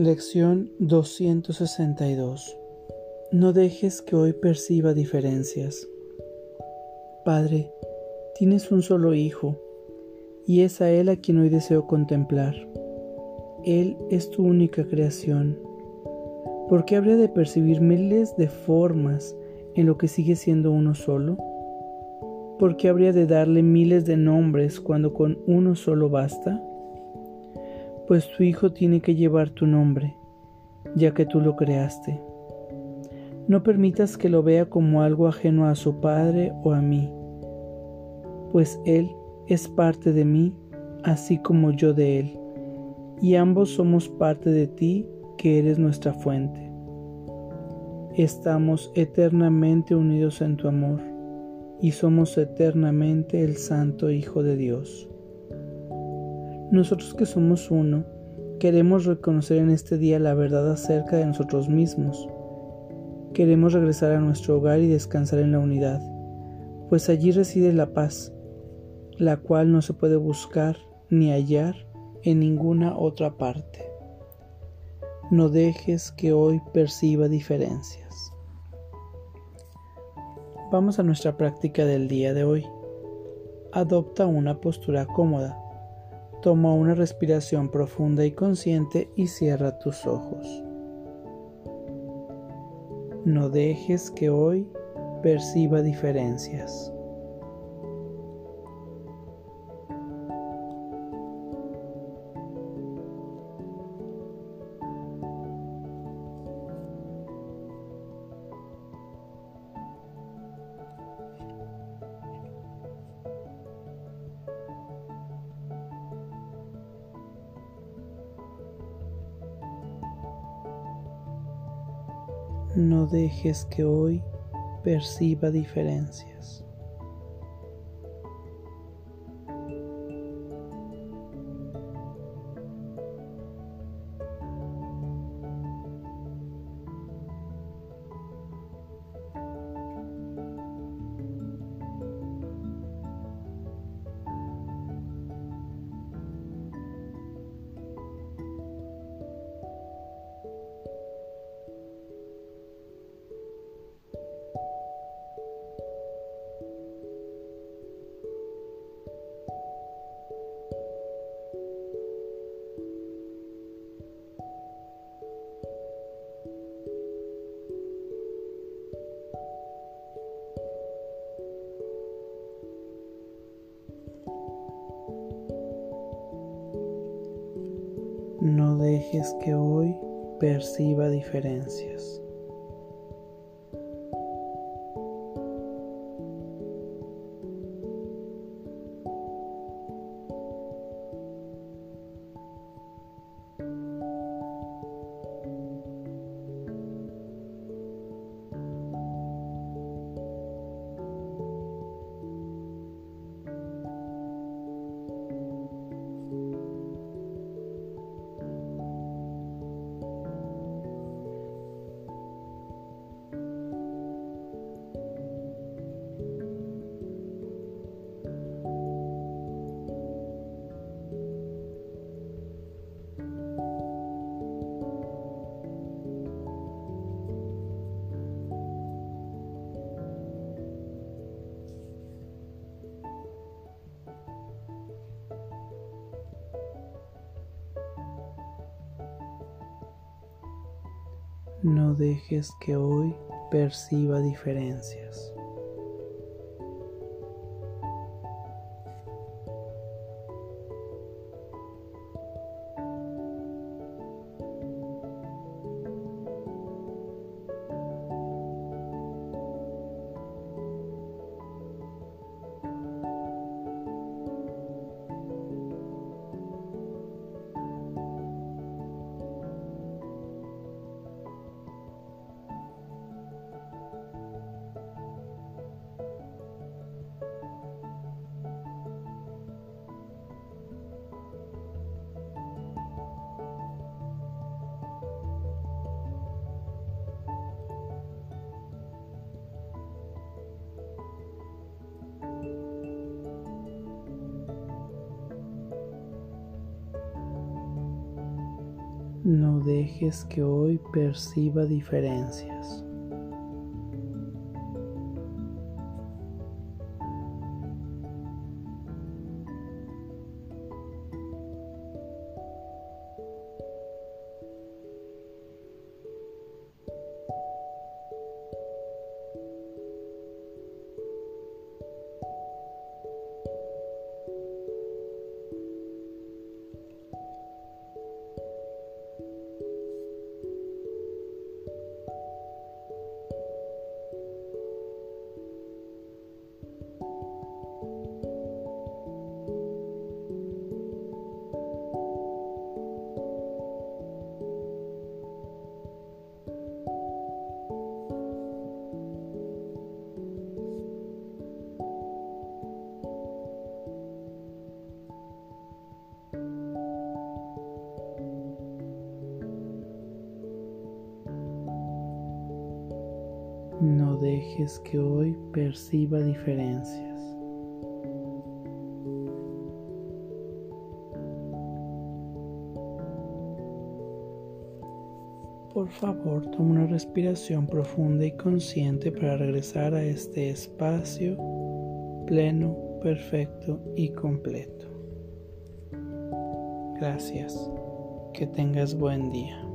Lección 262 No dejes que hoy perciba diferencias. Padre, tienes un solo Hijo, y es a Él a quien hoy deseo contemplar. Él es tu única creación. ¿Por qué habría de percibir miles de formas en lo que sigue siendo uno solo? ¿Por qué habría de darle miles de nombres cuando con uno solo basta? Pues tu Hijo tiene que llevar tu nombre, ya que tú lo creaste. No permitas que lo vea como algo ajeno a su Padre o a mí, pues Él es parte de mí, así como yo de Él, y ambos somos parte de ti, que eres nuestra fuente. Estamos eternamente unidos en tu amor y somos eternamente el Santo Hijo de Dios. Nosotros que somos uno, queremos reconocer en este día la verdad acerca de nosotros mismos. Queremos regresar a nuestro hogar y descansar en la unidad, pues allí reside la paz, la cual no se puede buscar ni hallar en ninguna otra parte. No dejes que hoy perciba diferencias. Vamos a nuestra práctica del día de hoy. Adopta una postura cómoda. Toma una respiración profunda y consciente y cierra tus ojos. No dejes que hoy perciba diferencias. No dejes que hoy perciba diferencias. No dejes que hoy perciba diferencias. No dejes que hoy perciba diferencias. No dejes que hoy perciba diferencias. No dejes que hoy perciba diferencias. Por favor, toma una respiración profunda y consciente para regresar a este espacio pleno, perfecto y completo. Gracias. Que tengas buen día.